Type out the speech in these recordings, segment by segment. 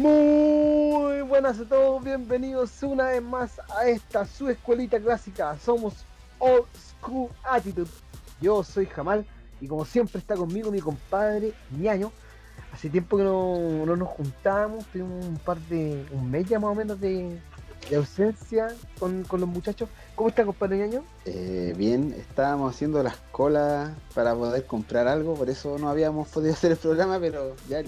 Muy buenas a todos, bienvenidos una vez más a esta su escuelita clásica. Somos Old School Attitude. Yo soy Jamal y como siempre está conmigo mi compadre Ñaño. Hace tiempo que no, no nos juntamos, tuvimos un par de, un mes ya más o menos de, de ausencia con, con, los muchachos. ¿Cómo está compadre Ñaño? Eh, bien, estábamos haciendo las colas para poder comprar algo, por eso no habíamos podido hacer el programa, pero ya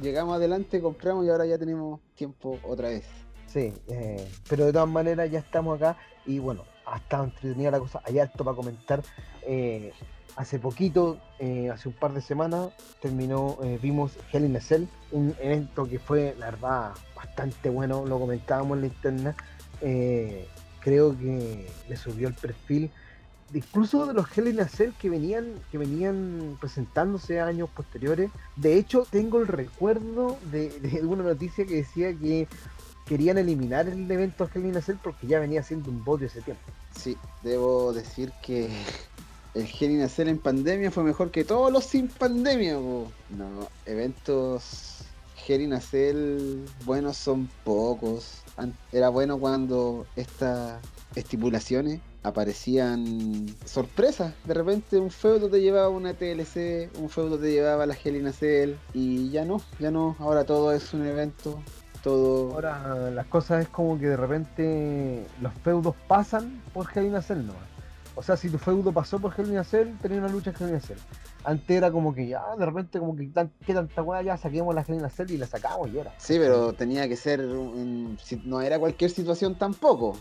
llegamos adelante, compramos y ahora ya tenemos tiempo otra vez. Sí, eh, pero de todas maneras ya estamos acá y bueno, ha estado entretenida la cosa, hay alto para comentar. Eh, hace poquito, eh, hace un par de semanas, terminó, vimos Hell in a Cell, un evento que fue, la verdad, bastante bueno, lo comentábamos en la internet. Eh, creo que le subió el perfil incluso de los Hell in que venían, que venían presentándose años posteriores. De hecho, tengo el recuerdo de, una noticia que decía que querían eliminar el evento Hell in a porque ya venía siendo un bote ese tiempo. Sí, debo decir que el Hell in en pandemia fue mejor que todos los sin pandemia. No, eventos Hell in buenos son pocos. Era bueno cuando estas estipulaciones aparecían sorpresas. De repente un feudo te llevaba una TLC, un feudo te llevaba la Hell in a Cell y ya no, ya no. Ahora todo es un evento. Todo... Ahora las cosas es como que de repente los feudos pasan por Hell in a Cell nomás. O sea, si tu feudo pasó por Hell in a Cell, tenía una lucha en Hell in a Cell. Antes era como que ya, de repente, como que tan, qué tanta weá, ya saquemos la Hell in a Cell y la sacamos y era. Sí, pero tenía que ser, un, no era cualquier situación tampoco.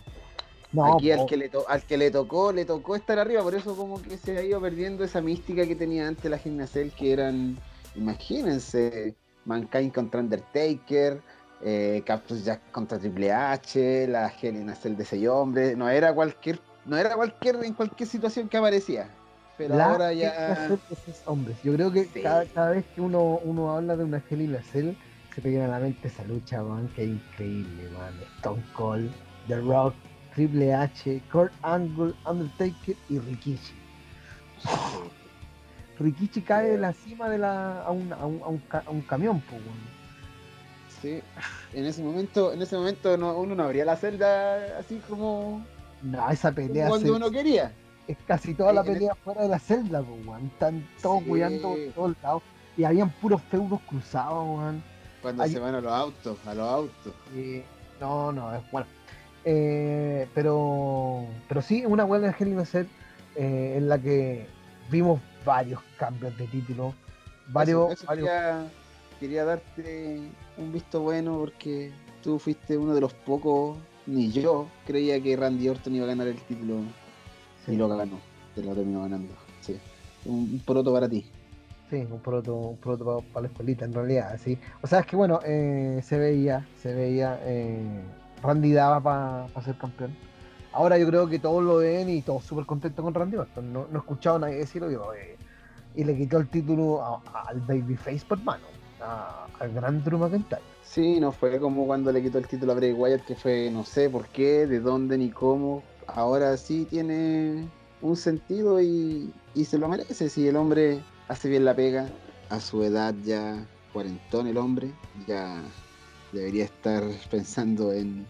No, Aquí al que, le al que le tocó, le tocó estar arriba, por eso como que se ha ido perdiendo esa mística que tenía antes la Cell, que eran, imagínense, Mankind contra Undertaker, eh, Cactus Jack contra Triple H, la Cell de seis hombres, no era cualquier no era cualquier en cualquier situación que aparecía. Pero la ahora ya. Hombres. Yo creo que sí. cada, cada, vez que uno, uno habla de una Cell, se te viene a la mente esa lucha, man, que increíble, man. Stone Cold, The Rock, Triple H, Kurt Angle, Undertaker y Rikishi. Rikishi cae de la cima de la, a, un, a, un, a, un, a un camión, pues, Sí, en ese momento, en ese momento no, uno no abría la celda así como no, esa pelea. Cuando se, uno quería. Es casi toda la pelea fuera de la celda, pues, weón. Están todos sí. cuidando por todos lados. Y habían puros feudos cruzados, weón. Cuando se van a los autos, a los autos. Eh, no, no, es bueno. Eh, pero, pero sí, una buena Hell in a Cell, eh, en la que vimos varios cambios de título. Varios. Eso, eso varios... Quería, quería darte un visto bueno porque tú fuiste uno de los pocos ni yo creía que Randy Orton iba a ganar el título sí. y lo ganó, te lo terminó ganando. Sí. Un, un poroto para ti. Sí, un poroto, un poroto para, para, la escuelita en realidad, sí. O sea, es que bueno, eh, se veía, se veía, Randy daba para pa ser campeón. Ahora yo creo que todos lo ven y todos súper contentos con Randy Orton. No, no he escuchado a nadie decirlo y le quitó el título a, a, al Babyface por mano, al gran Drew McIntyre. Sí, no fue como cuando le quitó el título a Bray Wyatt, que fue no sé por qué, de dónde ni cómo. Ahora sí tiene un sentido y, y se lo merece. Si el hombre hace bien la pega, a su edad ya cuarentón el hombre, ya debería estar pensando en,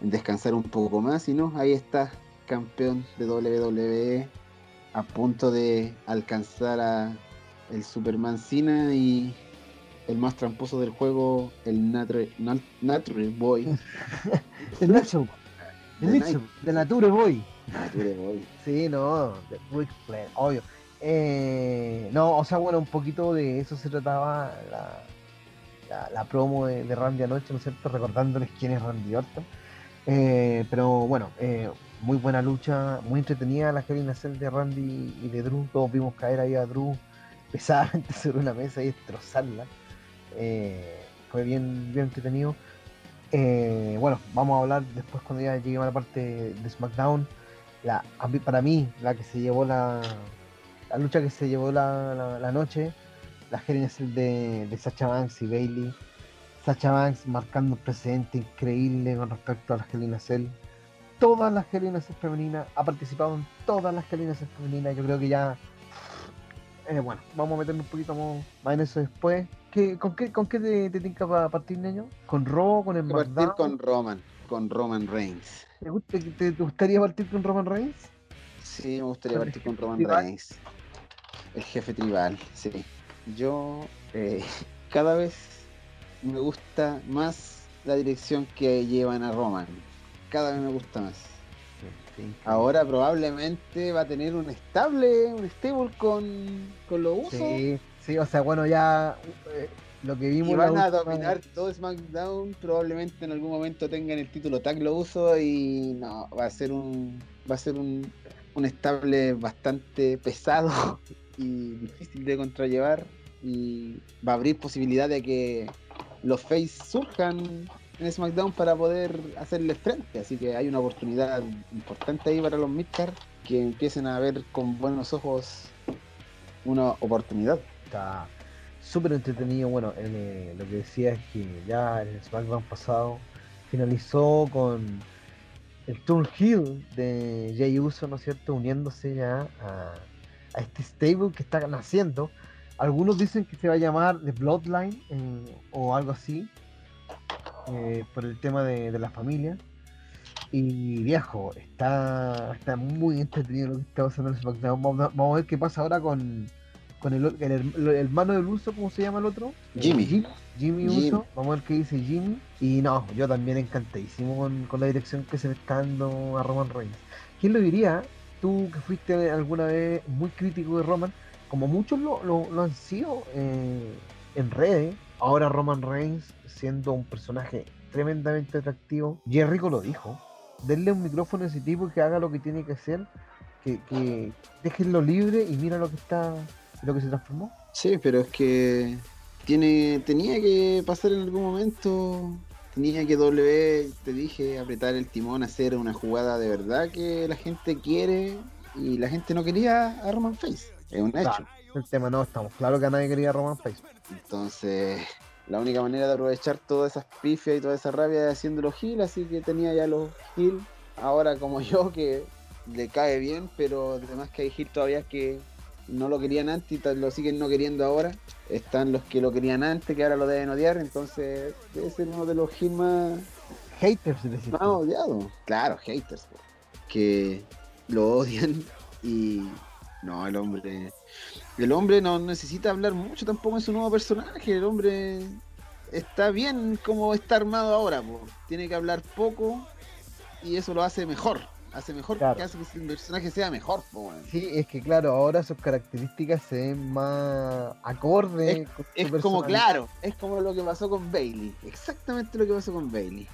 en descansar un poco más. Y no, ahí está, campeón de WWE, a punto de alcanzar a el Superman Cena y el más tramposo del juego, el Nature, Nat, Nature Boy. el Nacho, de Nature Boy. Nature Boy. Sí, no, de obvio. Eh, no, o sea, bueno, un poquito de eso se trataba la, la, promo de, Randy anoche, ¿no es cierto? Recordándoles quién es Randy Orton. Eh, pero bueno, eh, muy buena lucha, muy entretenida la Hell in a Cell de Randy y de Drew. Todos vimos caer ahí a Drew pesadamente sobre una mesa y destrozarla. Eh, fue bien, bien entretenido. Bueno, vamos a hablar después cuando ya lleguemos a la parte de SmackDown. La, para mí, la que se llevó la, la lucha que se llevó la, la noche, la gerencia de, de Sacha Banks y Bailey. Sacha Banks marcando un precedente increíble con respecto a las Helena Cell. Todas las Helena Cell femeninas, ha participado en todas las Helena Cell femeninas. Yo creo que ya. Eh, bueno, vamos a meternos un poquito más en eso después ¿qué- ¿con qué, con qué te, te tinca para partir, niño? ¿Con Raw, con el a partir con Roman, con Roman Reigns. ¿Te, gusta- te- te gustaría partir con Roman Reigns? Sí, me gustaría partir con Roman tribal. Reigns. El jefe tribal, sí. Yo eh, cada vez me gusta más la dirección que llevan a Roman. Cada vez me gusta más. Ahora probablemente va a tener un estable, un stable con, con los usos. Sí, sí, o sea, bueno, ya eh, lo que vimos Y van a dominar todo SmackDown. Probablemente en algún momento tengan el título tag lo uso y no, va a ser un va a ser un, un estable bastante pesado y difícil de contrallevar y va a abrir posibilidad de que los face surjan en SmackDown para poder hacerles frente. Así que hay una oportunidad importante ahí para los Midcard que empiecen a ver con buenos ojos una oportunidad. está súper entretenido. Bueno, eh, lo que decía es que ya el SmackDown pasado finalizó con el Turn Hill de Jay Uso, ¿no es cierto? Uniéndose ya a, a este stable que está naciendo. Algunos dicen que se va a llamar The Bloodline eh, o algo así, eh, por el tema de, de la familia. Y viejo, está, está muy entretenido lo que está pasando en el SmackDown. Vamos, a- vamos a ver qué pasa ahora con, con el, el, el hermano del Uso, ¿cómo se llama el otro? Eh, Jimmy. Jimmy, Jimmy Jimmy. Uso. Vamos a ver qué dice Jimmy. Y no, yo también encantadísimo con, con la dirección que se le está dando a Roman Reigns. ¿Quién lo diría? Tú que fuiste alguna vez muy crítico de Roman, como muchos lo, lo- han sido eh, en redes, ahora Roman Reigns siendo un personaje tremendamente atractivo. Jericho lo dijo. Denle un micrófono a ese tipo que haga lo que tiene que hacer, que, que déjenlo libre y mira lo que está, lo que se transformó. Sí, pero es que tiene, tenía que pasar en algún momento. Tenía que W, te dije, apretar el timón, hacer una jugada de verdad que la gente quiere y la gente no quería a Roman Face. Es un hecho. El tema no, estamos claro que a nadie quería Roman Face. Entonces, la única manera de aprovechar todas esas pifias y toda esa rabia es haciéndolo Gil, así que tenía ya los Gil. Ahora como yo, que le cae bien, pero además que hay Gil todavía que no lo querían antes y lo siguen no queriendo ahora. Están los que lo querían antes, que ahora lo deben odiar, entonces debe ser uno de los Gil más, Haters, decís más odiados. Claro, haters, que lo odian y no, el hombre el hombre no necesita hablar mucho tampoco en su nuevo personaje. El hombre está bien como está armado ahora. po. Tiene que hablar poco y eso lo hace mejor. Hace mejor Claro. que hace que el personaje sea mejor. po. Sí, es que claro, ahora sus características se ven más acordes. con su Es como claro, es como lo que pasó con Bailey. Exactamente lo que pasó con Bailey.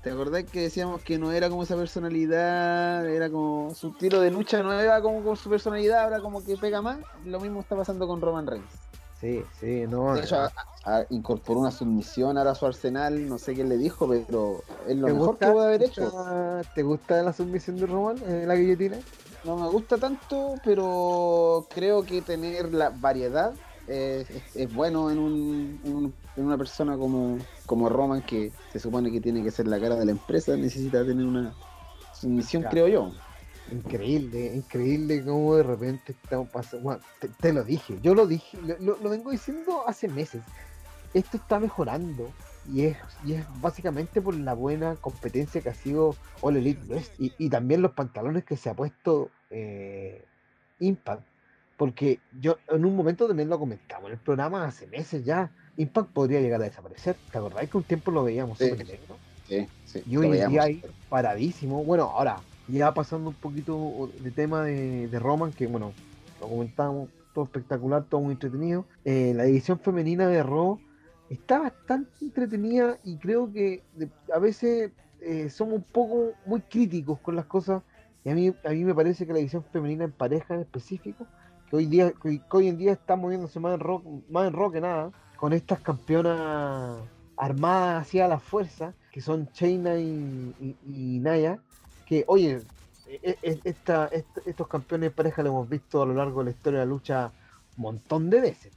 ¿Te acordás que decíamos que no era como esa personalidad? Era como su tiro de lucha no era como con su personalidad, ahora como que pega más. Lo mismo está pasando con Roman Reigns. Sí, sí, no. De hecho, a- a- incorporó una submisión ahora a su arsenal, no sé quién le dijo, pero es lo ¿Te mejor gusta, que puede haber hecho. ¿Te gusta la submisión de Roman en la guillotina? No me gusta tanto, pero creo que tener la variedad es, es- es bueno en, un, en, un- en una persona como, como Roman, que se supone que tiene que ser la cara de la empresa, necesita tener una submisión, Claro. creo yo. Increíble, increíble cómo de repente estamos pasando. Bueno, te, te lo dije, yo lo dije, lo, lo- lo vengo diciendo hace meses. Esto está mejorando y es, y es básicamente por la buena competencia que ha sido All Elite West y, y también los pantalones que se ha puesto eh, Impact. Porque yo en un momento también lo comentamos en el programa hace meses ya. Impact podría llegar a desaparecer. ¿Te acordáis que un tiempo lo veíamos Sí. negro? Sí, sí, Y hoy en día hay paradísimo. Bueno, ahora, ya pasando un poquito de tema de, de Roman, que bueno, lo comentamos, todo espectacular, todo muy entretenido. Eh, la división femenina de Raw está bastante entretenida y creo que a veces eh, somos un poco muy críticos con las cosas. Y a mí, a mí me parece que la división femenina en pareja en específico, que hoy, día, que hoy, en día está moviéndose más en, rock, más en rock que nada, con estas campeonas armadas hacia la fuerza, que son Chaina y, y- y Naya, que oye, e- e- esta, est- estos campeones de pareja lo hemos visto a lo largo de la historia de la lucha un montón de veces.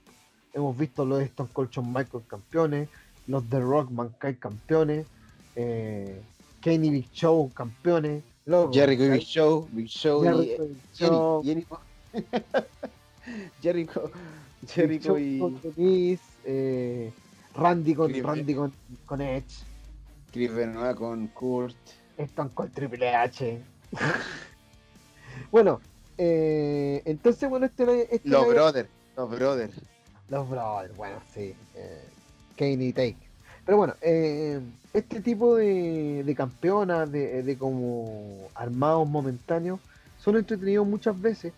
Hemos visto los de Stone Cold Shawn Michaels campeones, los de Rock Mankind campeones, eh, Kane y Big Show campeones, loco, Jericho y ¿cachai? Big Show, Big Show y Jericho y Big Jenny, Show, Jenny- Jericho, Jericho y eh, Randy con Chris Randy con, con Edge, Chris Benoit con Kurt. Stone con Triple H. bueno, eh, entonces bueno este, este Los Brothers, los Brothers. Los Brothers, bueno, sí. Eh, Kane y Take. Pero bueno, eh, este tipo de, de campeonas, de, de como armados momentáneos, son entretenidos muchas veces,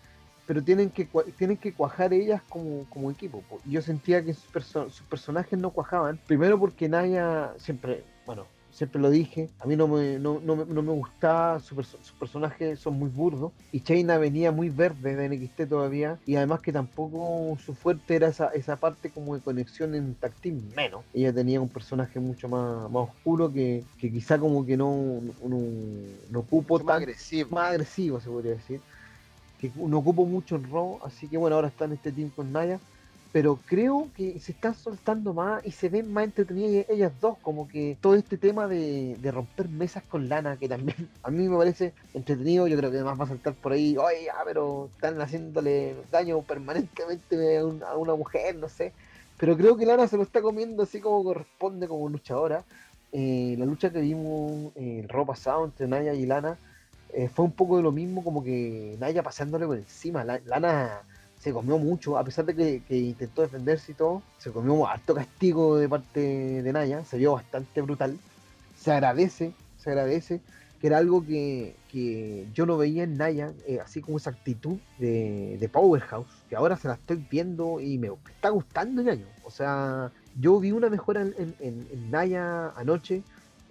pero tienen que tienen que cuajar ellas como, como equipo. po. Y Yo sentía que sus, perso- sus personajes no cuajaban, primero porque Naya siempre, bueno, siempre lo dije, a mí no me, no, no me, no me gustaba, su perso- sus personajes son muy burdos, y Chaina venía muy verde de NXT todavía, y además que tampoco su fuerte era esa, esa parte como de conexión en team, menos. Ella tenía un personaje mucho más, más oscuro que, que quizá como que no, no, no ocupo tan agresivo. más agresivo, se podría decir. Que no ocupo mucho en Raw, así que bueno, ahora está en este team con Naya. Pero creo que se están soltando más y se ven más entretenidas ellas dos. Como que todo este tema de, de romper mesas con lana, que también a mí me parece entretenido. Yo creo que además va a saltar por ahí, oye, ya, pero están haciéndole daño permanentemente a una mujer, no sé. Pero creo que Lana se lo está comiendo así como corresponde como luchadora. Eh, la lucha que vimos eh, el Raw pasado entre Naya y Lana eh, fue un poco de lo mismo, como que Naya pasándole por encima. La- Lana se comió mucho, a pesar de que, intentó defenderse y todo, se comió harto castigo de parte de Naya, se vio bastante brutal. Se agradece, se agradece, que era algo que, que yo no veía en Naya, eh, así como esa actitud de, Powerhouse, que ahora se la estoy viendo y me está gustando el año. O sea, yo vi una mejora en- en Naya anoche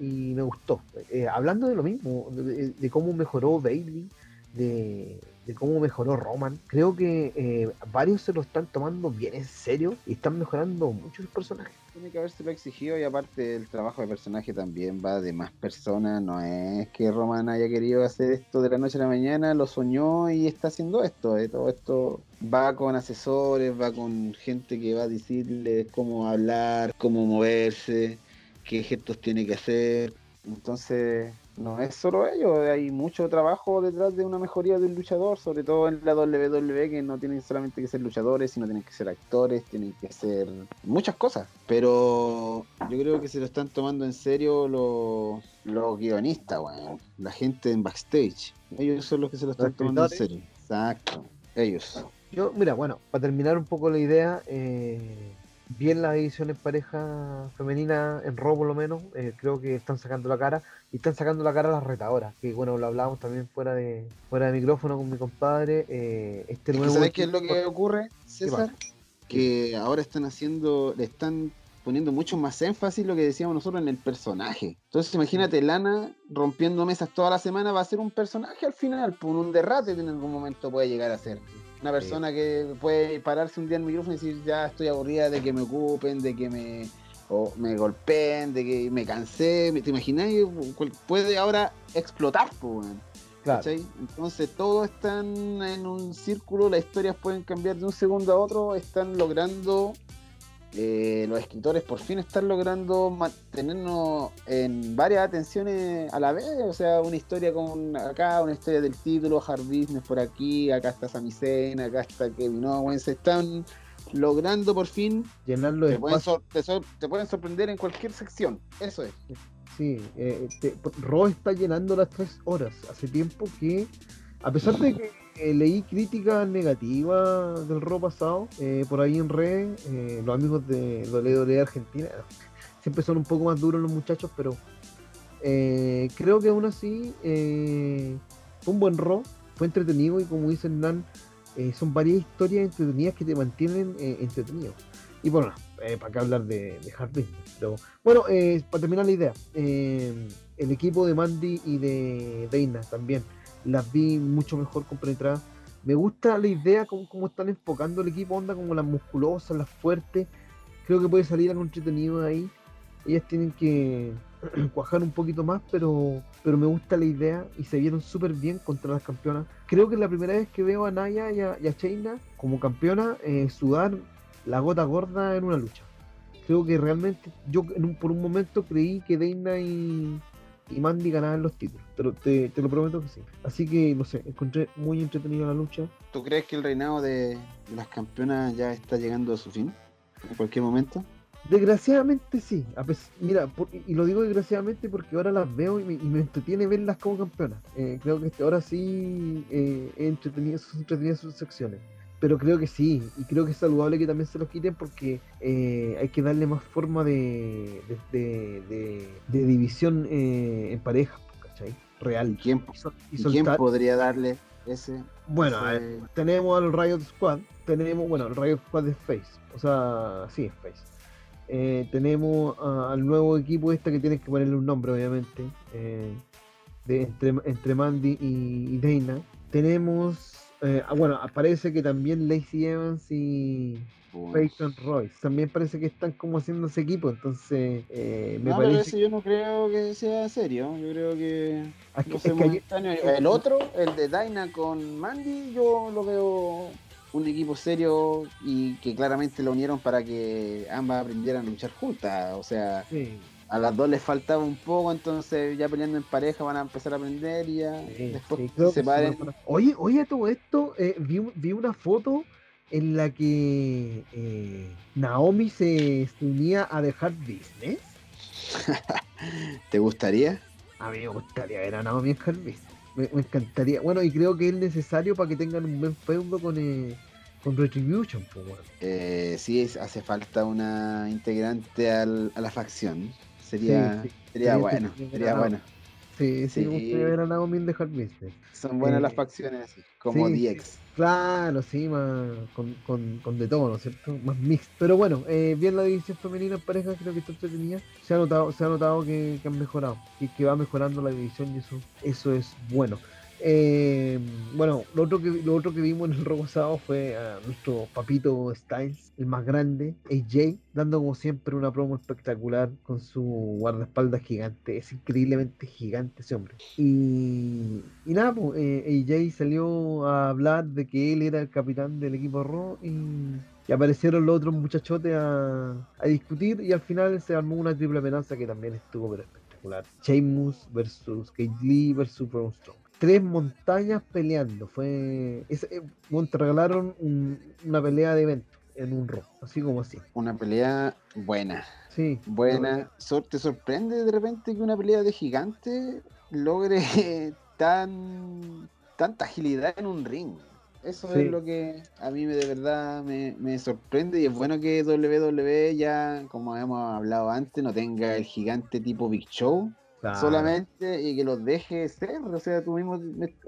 y me gustó. Eh, hablando de lo mismo, de, de cómo mejoró Bailey, de, cómo mejoró Roman, creo que eh, varios se lo están tomando bien en serio y están mejorando muchos personajes. Tiene que habérselo exigido y aparte el trabajo de personaje también va de más personas. No es que Roman haya querido hacer esto de la noche a la mañana, lo soñó y está haciendo esto. eh. Todo esto va con asesores, va con gente que va a decirle cómo hablar, cómo moverse, qué gestos tiene que hacer. Entonces, no es solo ello, hay mucho trabajo detrás de una mejoría de un luchador, sobre todo en la WWE, que no tienen solamente que ser luchadores, sino tienen que ser actores, tienen que ser muchas cosas. Pero yo creo que se lo están tomando en serio los, los guionistas, weón. la gente en backstage. Ellos son los que se lo están Los tomando en serio. Exacto, ellos. Yo, mira, bueno, para terminar un poco la idea, eh, bien las ediciones pareja femenina en Raw por lo menos, eh, creo que están sacando la cara y están sacando la cara las retadoras, que bueno, lo hablábamos también fuera de fuera de micrófono con mi compadre, eh, este nuevo ¿Sabes qué es lo que ocurre, César? Que ahora están haciendo, le están poniendo mucho más énfasis lo que decíamos nosotros en el personaje. Entonces imagínate, Lana rompiendo mesas toda la semana va a ser un personaje al final, por un derrate en algún momento puede llegar a ser. Una persona que puede pararse un día en el micrófono y decir, ya estoy aburrida de que me ocupen, de que me, o me golpeen, de que me cansé. ¿Te imaginas? Puede ahora explotar, pues. Claro. Entonces todos están en un círculo, las historias pueden cambiar de un segundo a otro, están logrando, eh, los escritores por fin están logrando mantenernos en varias atenciones a la vez, o sea, una historia con acá, una historia del título, Hard Business por aquí, acá está Sami Zayn, acá está Kevin Owens, se están logrando por fin, llenar los te pueden, te pueden sorprender en cualquier sección, eso es. Sí, eh, te- Raw está llenando las tres horas. Hace tiempo que, a pesar de que eh, leí críticas negativas del Raw pasado, eh, por ahí en red, eh, los amigos de WWE Argentina, siempre son un poco más duros los muchachos, pero eh, creo que aún así fue un buen Raw, fue entretenido y como dice Hernán, son varias historias entretenidas que te mantienen entretenido. Y bueno, para qué hablar de, de Hard Business, pero bueno, para terminar la idea, el equipo de Mandy y de Dana también las vi mucho mejor compenetradas. Me gusta la idea, como, como están enfocando el equipo, onda como las musculosas, las fuertes. Creo que puede salir algo entretenido ahí. Ellas tienen que cuajar un poquito más, pero, pero me gusta la idea y se vieron súper bien contra las campeonas. Creo que es la primera vez que veo a Naya y a, y a Shayna como campeona eh, sudar la gota gorda en una lucha creo que realmente yo por un momento creí que y, y Mandy ganaban los títulos. Te lo, te, te lo prometo que sí. Así que, no sé, encontré muy entretenida la lucha. ¿Tú crees que el reinado de las campeonas ya está llegando a su fin? En cualquier momento. Desgraciadamente sí. A mira, por- y lo digo desgraciadamente porque ahora las veo y me, y me entretiene verlas como campeonas. Eh, creo que ahora sí eh, he entretenido, son entretenidas sus secciones. Pero creo que sí, y creo que es saludable que también se los quiten porque eh, hay que darle más forma de, de, de- de- de división eh, en pareja, ¿cachai? ¿Y Real. quién, Y, sol- y y quién podría darle ese? Bueno, a ver, ese- tenemos al Riot Squad, tenemos, bueno, el Riot Squad es Face, o sea, sí es Face. Eh, tenemos a- al nuevo equipo este que tienes que ponerle un nombre, obviamente, eh, de, entre, entre Mandy y, Dana. Tenemos, eh, ah, bueno, parece que también Lacey Evans y Peyton Royce, también parece que están como haciendo ese equipo, entonces eh, me no, pero parece ese yo no creo que sea serio. Yo creo que. Ah, es que- no es sé, que ayer- momentáneo. El otro, el de Daina con Mandy, yo lo veo un equipo serio y que claramente lo unieron para que ambas aprendieran a luchar juntas. O sea, sí, a las dos les faltaba un poco, entonces ya peleando en pareja van a empezar a aprender y ya Sí, después sí, se separen. Oye, oye, a todo esto, eh, vi, vi una foto en la que eh, Naomi se, se unía a The Hard Business. ¿Te gustaría? A mí me gustaría ver a Naomi en Hard Business. Me, me encantaría. Bueno, y creo que es necesario para que tengan un buen feudo con, eh, con Retribution. Pues, bueno. Eh, sí, es- hace falta una integrante al- a la facción. Sería, Sí, sí. sería Sería bueno, sería ver a bueno. Sí, sí, me gustaría ver a Naomi en The Hard Business. Son buenas Eh, las facciones, así, como sí, DX. Claro, sí, más con, con, con de todo, ¿no es cierto? Más mix. Pero bueno, eh, bien la división femenina en pareja, creo que está entretenida. Se ha notado, se ha notado que, que han mejorado, que, que va mejorando la división y eso, eso es bueno. Eh, bueno, lo otro, que, lo otro que vimos en el robo sábado fue a nuestro papito Styles, el más grande, AJ, dando como siempre una promo espectacular con su guardaespaldas gigante. Es increíblemente gigante ese hombre. Y, nada, pues, eh, AJ salió a hablar de que él era el capitán del equipo Raw y, aparecieron los otros muchachotes a, a discutir y al final se armó una triple amenaza que también estuvo pero espectacular. Sheamus versus Kate Lee versus Braun Strowman. Tres montañas peleando. Fue. Es, eh, bueno, te regalaron un- una pelea de evento en un Raw, así como así. Una pelea buena, Sí. buena. Sor- ¿Te sorprende de repente que una pelea de gigante logre tan tanta agilidad en un ring? Eso Sí. es lo que a mí me, de verdad me, me sorprende y es bueno que WWE ya, como hemos hablado antes, no tenga el gigante tipo Big Show Claro. solamente y que los deje ser. O sea, tú mismo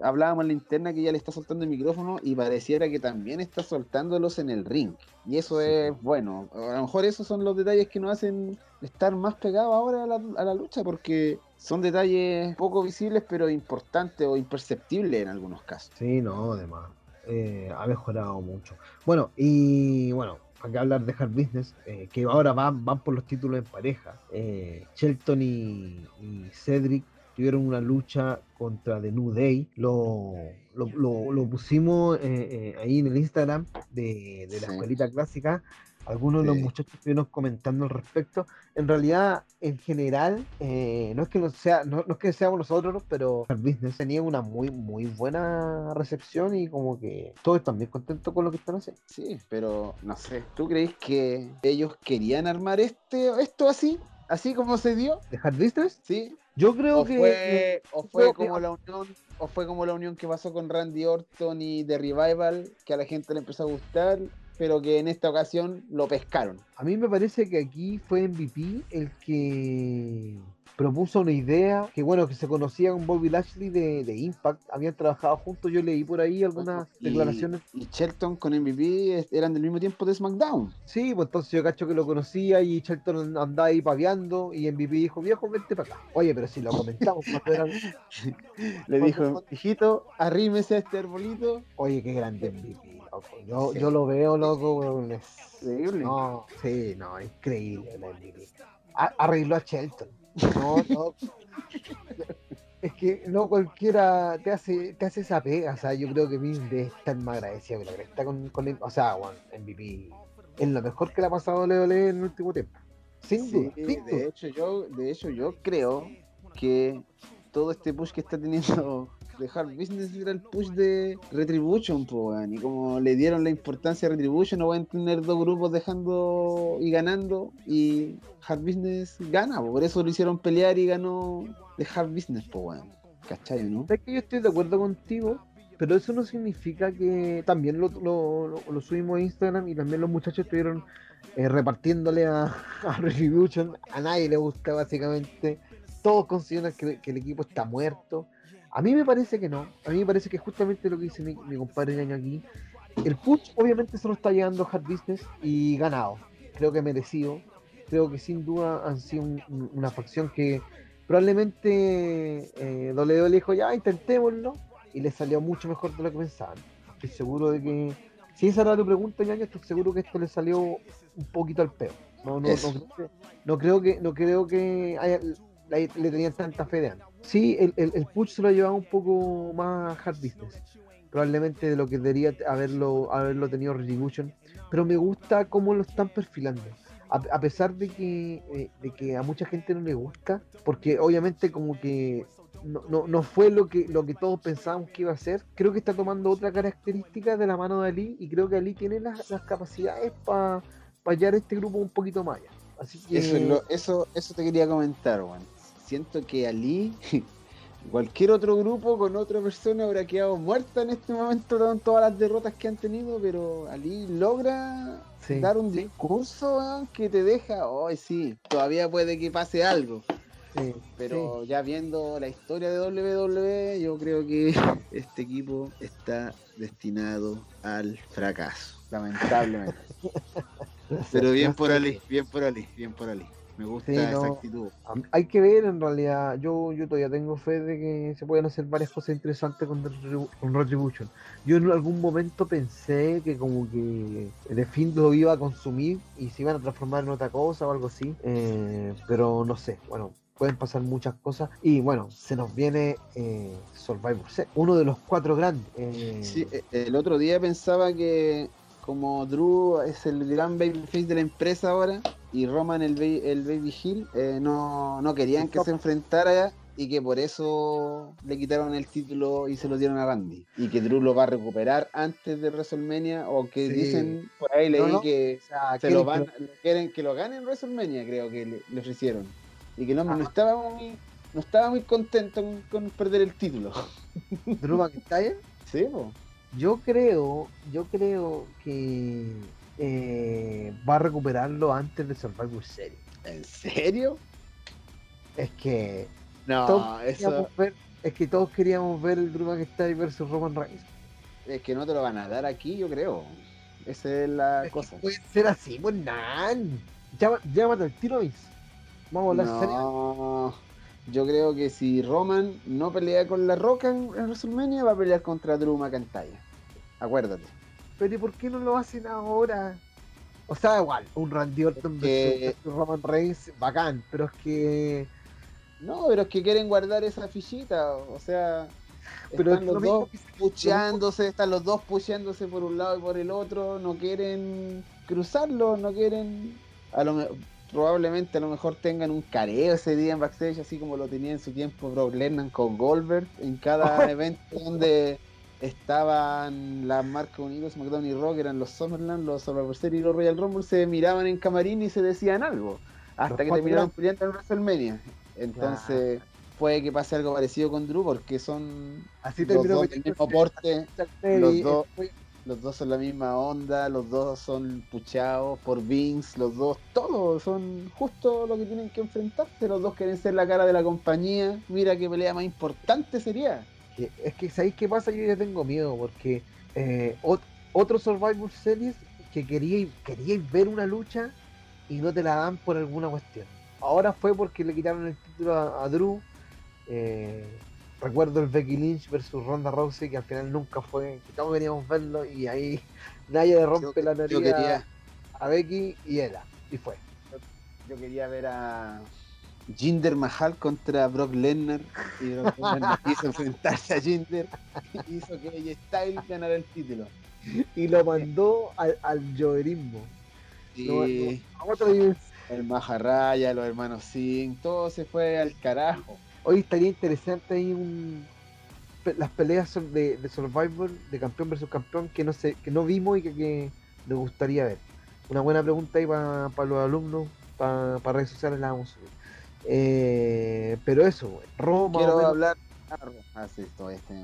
hablábamos en la interna que ya le está soltando el micrófono y pareciera que también está soltándolos en el ring. Y eso Sí. es bueno. A lo mejor esos son los detalles que nos hacen estar más pegados ahora a la, a la lucha porque son detalles poco visibles pero importantes o imperceptibles en algunos casos. Sí, no, además. eh, ha mejorado mucho. Bueno, y bueno, que hablar de Hard Business, eh, que ahora van, van por los títulos en pareja. Eh, Shelton y, y Cedric tuvieron una lucha contra The New Day. Lo, lo, lo- lo pusimos eh, ahí en el Instagram de, de la Sí. escuelita clásica. Algunos de los muchachos estuvieron comentando al respecto. En realidad, en general, eh, no es que no sea, no, no es que seamos nosotros, ¿no? pero Hard Business tenía una muy, muy buena recepción y como que todos están bien contentos con lo que están haciendo. Sí, pero no sé, ¿tú crees que ellos querían armar este esto así? ¿Así como se dio? ¿De Hard Business? ¿Sí? Yo creo o que. fue, o creo fue que- como la unión o fue como la unión que pasó con Randy Orton y The Revival que a la gente le empezó a gustar pero que en esta ocasión lo pescaron. A mí me parece que aquí fue MVP el que propuso una idea que, bueno, que se conocía con Bobby Lashley de, de Impact. Habían trabajado juntos. Yo leí por ahí algunas y, declaraciones. y Shelton con MVP eran del mismo tiempo de SmackDown Sí, pues entonces yo cacho que lo conocía y Shelton andaba ahí paviando y MVP dijo, viejo, vente para acá. Oye, pero si lo comentamos eran... le dijo hijito arrímese a este arbolito Oye, qué grande MVP, loco. Yo, yo lo veo, loco, es- Increíble. No, sí, no, increíble el MVP. Arregló a Shelton. No, no. Es que no cualquiera te hace, te hace esa pega. O sea, yo creo que Vince debe estar más agradecido que la cresta con, con O sea, bueno, MVP es lo mejor que le ha pasado a WWE en el último tiempo. Sin Sí, sin de duda. hecho yo de hecho yo creo que todo este push que está teniendo de Hard Business era el push de Retribution, po, weón. Y como le dieron la importancia a Retribution, no van a tener dos grupos dejando y ganando. Y Hard Business gana, po. por eso lo hicieron pelear y ganó de Hard Business, po, weón. ¿Cachai, no? Es que yo estoy de acuerdo contigo, pero eso no significa que también lo, subimos a Instagram y también los muchachos estuvieron eh, repartiéndole a, Retribution. A nadie le gusta, básicamente. Todos consideran que el equipo está muerto. A mí me parece que no. A mí me parece que justamente lo que dice mi, mi compadre Ñaño aquí. El push obviamente se lo está llevando Hard Business y ganado. Creo que merecido. Creo que sin duda han sido un- un- una facción que probablemente eh, WWE dijo ya intentémoslo y le salió mucho mejor de lo que pensaban. Estoy seguro de que si esa era tu pregunta, Ñaño, estoy seguro que esto le salió un poquito al peo. No, no, no, Eso. creo que, no creo que no creo que haya- la- le tenían tanta fe de antes. Sí, el, el, el push se lo ha llevado un poco más hard business. Probablemente de lo que debería haberlo, haberlo tenido Retribution. Pero me gusta cómo lo están perfilando. A, a pesar de que, eh, de que a mucha gente no le gusta, porque obviamente como que no, no, no fue lo que, lo que todos pensábamos que iba a ser, creo que está tomando otra característica de la mano de Ali y creo que Ali tiene las, las capacidades para llevar este grupo un poquito más. Así que Eso, eso, eso te quería comentar, weón. Siento que Ali, cualquier otro grupo con otra persona habrá quedado muerta en este momento con todas las derrotas que han tenido, pero Ali logra sí, dar un discurso que te deja, hoy sí, todavía puede que pase algo. sí, Pero ya viendo la historia de WWE, yo creo que este equipo está destinado al fracaso, lamentablemente. Pero bien por Ali, bien por Ali, bien por Ali. Me gusta Sí, esa actitud. Hay que ver en realidad, yo, yo todavía tengo fe de que se pueden hacer varias cosas interesantes con, Retribu- con Retribution. Yo en algún momento pensé que como que The Fiend lo iba a consumir y se iban a transformar en otra cosa o algo así, eh, pero no sé, bueno, pueden pasar muchas cosas y bueno, se nos viene eh, Survivor Series, uno de los cuatro grandes. eh, Sí, eh, el otro día pensaba que como Drew es el gran babyface de la empresa ahora y Roman el, el baby heel, eh, no, no querían que se enfrentara y que por eso le quitaron el título y se lo dieron a Randy. Y que Drew lo va a recuperar antes de WrestleMania o que Sí. dicen, por ahí leí No, no, que o sea, se quieren lo que van, quieren que lo gane en WrestleMania, creo que le, le ofrecieron. Y que el hombre no estaba muy, no estaba muy contento con, con perder el título. Drew McIntyre. Sí, po. Yo creo, yo creo que eh, va a recuperarlo antes de Survivor Series. ¿En serio? Es que No, todos eso ver, es que todos queríamos ver el Drew McIntyre versus Roman Reigns. es que no te lo van a dar aquí, yo creo. Esa es la Es cosa. puede ser así, pues nan. Llama- Llámate al tiro, Vince. Vamos a hablar serio. No, yo creo que si Roman no pelea con La Roca en, en WrestleMania, va a pelear contra Drew McIntyre. Acuérdate. Pero ¿y por qué no lo hacen ahora? O sea, igual, un Randy Orton versus Roman Reigns, bacán, pero es que. No, pero es que quieren guardar esa fichita, o sea, Pero es están lo los dos que pucheándose, están los dos pucheándose por un lado y por el otro, no quieren cruzarlo, no quieren, a lo me- probablemente a lo mejor tengan un careo ese día en backstage, así como lo tenía en su tiempo Brock Lesnar con Goldberg, en cada evento donde estaban las marcas unidas, SmackDown y Rock, eran los Summerland, los Survivor Series y los Royal Rumble, se miraban en camarín y se decían algo, hasta Los que terminaron peleando en WrestleMania. Entonces, puede que pase algo parecido con Drew, porque son Así los dos del mismo porte, los dos- los dos son la misma onda, los dos son puchados por Vince, los dos, todos son justo lo que tienen que enfrentarse, los dos quieren ser la cara de la compañía, mira qué pelea más importante sería. Es que ¿sabéis qué pasa? Yo ya tengo miedo porque eh, ot- otro Survivor Series que queríais, queríais ver una lucha y no te la dan por alguna cuestión. Ahora fue porque le quitaron el título a, a Drew. eh, recuerdo el Becky Lynch versus Ronda Rousey que al final nunca fue, que todos queríamos verlo y ahí nadie le rompe la nariz a Becky y era, y fue. yo quería ver a Jinder Mahal contra Brock Lesnar y Brock Lesnar quiso enfrentarse a Jinder y hizo que AJ Styles ganara el título. Y lo mandó al, al lloverismo. No, Y no, a otra dimensión. el Maharaya, los hermanos Singh, todo se fue al carajo. Hoy estaría interesante ahí un las peleas de, de Survivor, de campeón versus campeón, que no sé, que no vimos y que, que nos gustaría ver. Una buena pregunta ahí para los alumnos, para redes sociales la vamos a subir. Eh, pero eso, Roma. Quiero hablar. Ah, sí, este.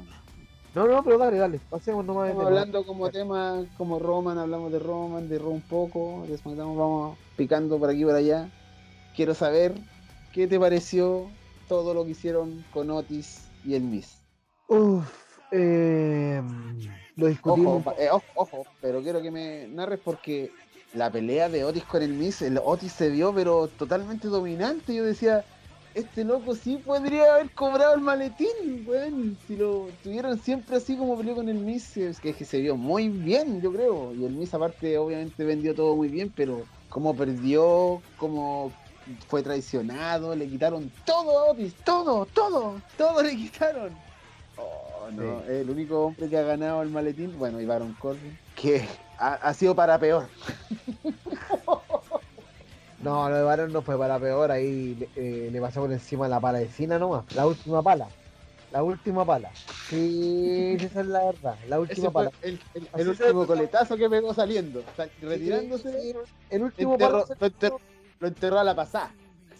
No, no, pero dale, dale, pasemos nomás. Estamos hablando como tema, como Roman, hablamos de Roman, de Ron un poco, después vamos picando por aquí y por allá. Quiero saber qué te pareció todo lo que hicieron con Otis y el Miss. Uf, eh, lo discutimos. Eh, ojo, ojo, pero quiero que me narres porque la pelea de Otis con el Miss, el Otis se vio pero totalmente dominante. Yo decía, este loco sí podría haber cobrado el maletín, weón. Si lo tuvieron siempre así como peleó con el Miss, es que, se vio muy bien, yo creo. Y el Miss aparte obviamente vendió todo muy bien, pero como perdió, como fue traicionado, le quitaron todo a Otis, todo, todo, todo le quitaron. Oh, no, el único hombre que ha ganado el maletín, bueno, y Baron Corbin, que ha, sido para peor. no, lo de Baron no fue para peor, ahí eh, le pasó por encima la pala de Cina nomás, la última pala. La última pala. Sí, esa es la verdad. La última pala. El, último coletazo que pegó saliendo. retirándose. el último palo. Lo, enterró a la pasada.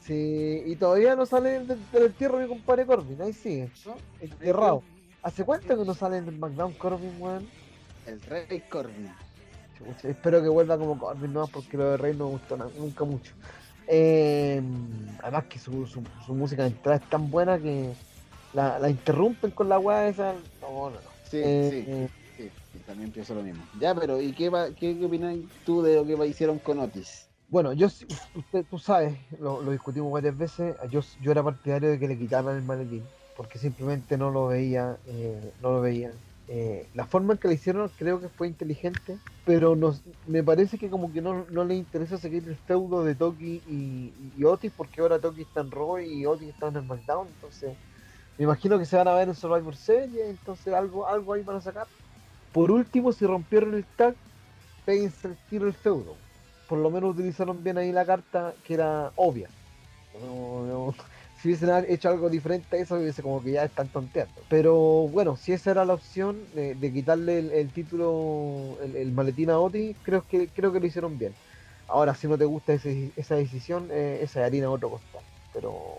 Sí, y todavía no sale del, entierro mi compadre Corbin. Ahí sigue. Enterrado. ¿Hace cuánto que no sale del SmackDown Corbin, weón? El Rey Corbin. espero que vuelva como Corbin, no, porque lo de Rey no me gustó nunca mucho. Eh, además que su, su, su, música de entrada es tan buena que la, la interrumpen con la weá esa. No, no, no. Sí, eh, sí, sí, también pienso lo mismo. Ya, pero ¿y qué, va, qué, qué opinas tú de lo que hicieron con Otis? Bueno, yo, usted, tú sabes, lo, lo, discutimos varias veces, yo, yo era partidario de que le quitaran el maletín, porque simplemente no lo veía, eh, no lo veía. Eh, la forma en que lo hicieron creo que fue inteligente, pero nos, me parece que como que no, no le interesa seguir el feudo de Toki y, Otis, porque ahora Toki está en Raw y Otis está en el SmackDown, entonces me imagino que se van a ver en Survivor Series, entonces algo, algo ahí van a sacar. Por último, si rompieron el tag, péguense el tiro el feudo. Por lo menos utilizaron bien ahí la carta que era obvia. Si hubiesen hecho algo diferente a eso, hubiese como que ya están tonteando. Pero bueno, si esa era la opción de, quitarle el, título, el, maletín a Otis, creo que, creo que lo hicieron bien. Ahora, si no te gusta esa decisión, eh, esa harina otro costal. Pero,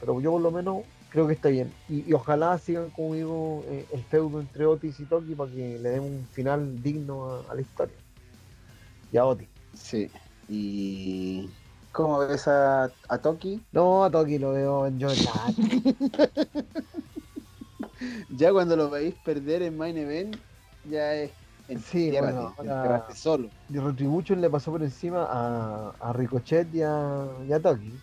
pero yo por lo menos creo que está bien. Y, ojalá sigan, como digo, eh, el feudo entre Otis y Toki para que le den un final digno a, la historia. Y a Otis. Sí. Y. ¿Cómo ves a, a Toki? No, a Toki lo veo en Jordan. ya cuando lo veis perder en Main Event, ya es. En sí, bueno, ahora, solo. Y Retribution le pasó por encima a, a Ricochet y a, y a Toki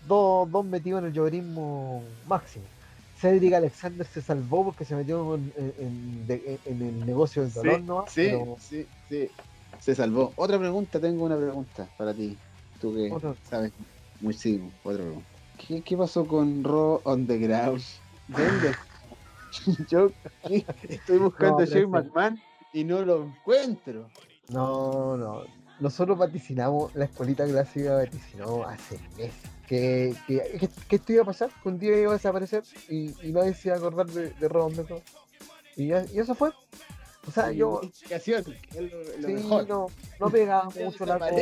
dos, dos metidos en el llorismo máximo. Cedric Alexander se salvó porque se metió en, el negocio del dolor, ¿no? Sí, sí, sí, se salvó. Otra pregunta, tengo una pregunta para ti. Tú que sabes muchísimo. Otra pregunta. ¿Qué, ¿Qué, pasó con Raw on the ground? ¿Dónde? Yo estoy buscando a Shane McMahon y no lo encuentro. No, no. Nosotros vaticinamos, la escuelita clásica vaticinó hace meses que, que, que, esto iba a pasar, que un día iba a desaparecer y, y nadie se iba a acordar de, de Ron Y, y eso fue. O sea, yo. sí, no, no pegaba mucho la cosa.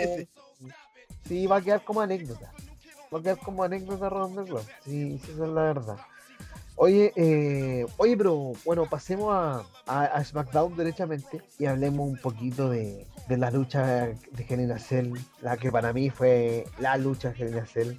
Sí, va a quedar como anécdota. Va a quedar como anécdota Ron Sí, sí, esa es la verdad. Oye, eh, oye, pero bueno, pasemos a, a, SmackDown derechamente y hablemos un poquito de, de la lucha de Generación, la que para mí fue la lucha de Generación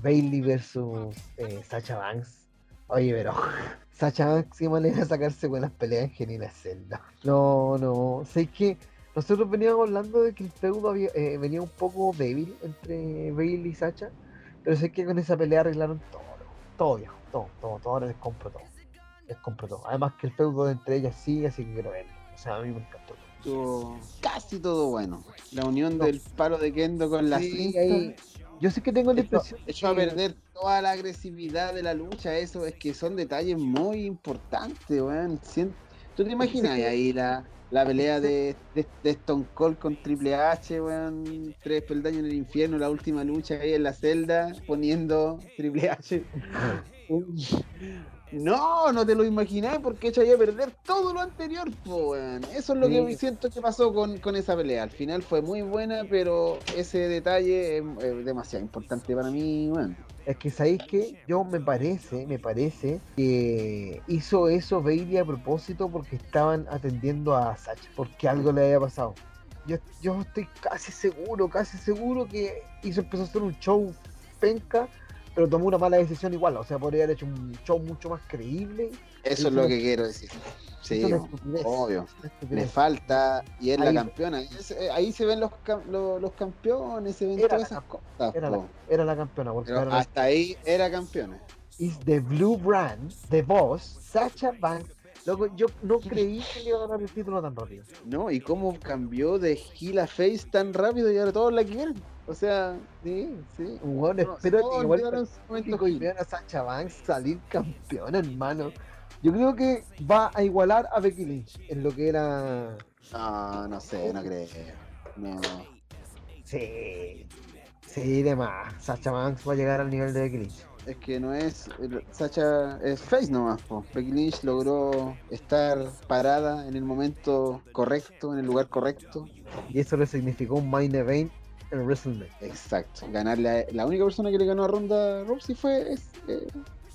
Bailey versus eh, Sacha Banks. Oye, pero Sacha Banks qué manera sacarse buenas peleas en Genina Zelda. No, no, sé que nosotros veníamos hablando de que el feudo eh, venía un poco débil entre Bailey y Sacha, pero sé que con esa pelea arreglaron todo, todo viejo, todo, todo, todo, ahora les compro todo. Les compro todo. Además que el feudo entre ellas sigue, así que quiero verlo. O sea, a mí me encantó todo. Casi todo bueno. La unión del palo de Kendo con la sí, yo sé que tengo la impresión. Echó a perder toda la agresividad de la lucha, eso es que son detalles muy importantes, weón. ¿Tú te imaginas ahí la, la pelea de, de, de Stone Cold con Triple H, weón? Tres peldaños en el infierno, la última lucha ahí en la celda, poniendo Triple H. No, no te lo imagináis porque echaría a perder todo lo anterior, po, weón. Eso es lo que Sí. siento que pasó con, con esa pelea. Al final fue muy buena, pero ese detalle es, es demasiado importante para mí, weón. Es que sabéis que yo me parece, me parece que hizo eso Bailey a propósito porque estaban atendiendo a Sacha, porque algo le había pasado. Yo, yo estoy casi seguro, casi seguro que hizo empezó a hacer un show penca, pero tomó una mala decisión igual. O sea, podría haber hecho un show mucho más creíble. Eso es lo que quiero decir. Sí, obvio. Le falta, y es Ahí- la campeona. Eh, ahí se ven los, los, campeones, se ven Era todas la esas cosas. Era la, po. era la campeona, Pero hasta ahí era campeona. is the Blue Brand, The Boss, Sacha Banks. Loco, yo no creí que le iba a ganar el título tan rápido. ¿No? ¿Y cómo cambió de heel a face tan rápido y ahora todos la quieren? O sea, sí, sí. Bueno, No, todos que igual vean a Sacha Banks salir campeona, hermano. Yo creo que va a igualar a Becky Lynch en lo que era. No, no sé, no creo. No. Sí, sí, de más. Sacha Banks va a llegar al nivel de Becky Lynch. Es que no es. Sacha es face nomás, po. Becky Lynch logró estar parada en el momento correcto, en el lugar correcto. Y eso le significó un main event en WrestleMania. Exacto. Ganarle a- la única persona que le ganó a Ronda Rousey fue es, eh,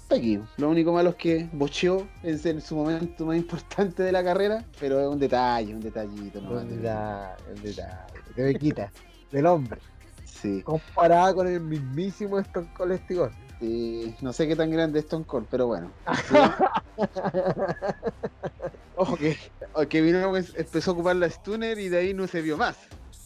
Becky. Lo único malo es que bocheó en, en su momento más importante de la carrera, pero es un detalle, un detallito. Un de- detalle, un detalle. De Bequita, del hombre. Sí, Comparada con el mismísimo Stone Cold Steve sí, no sé qué tan grande es Stone Cold, pero bueno. Ojo que, que Owens empezó a ocupar la stunner y de ahí no se vio más.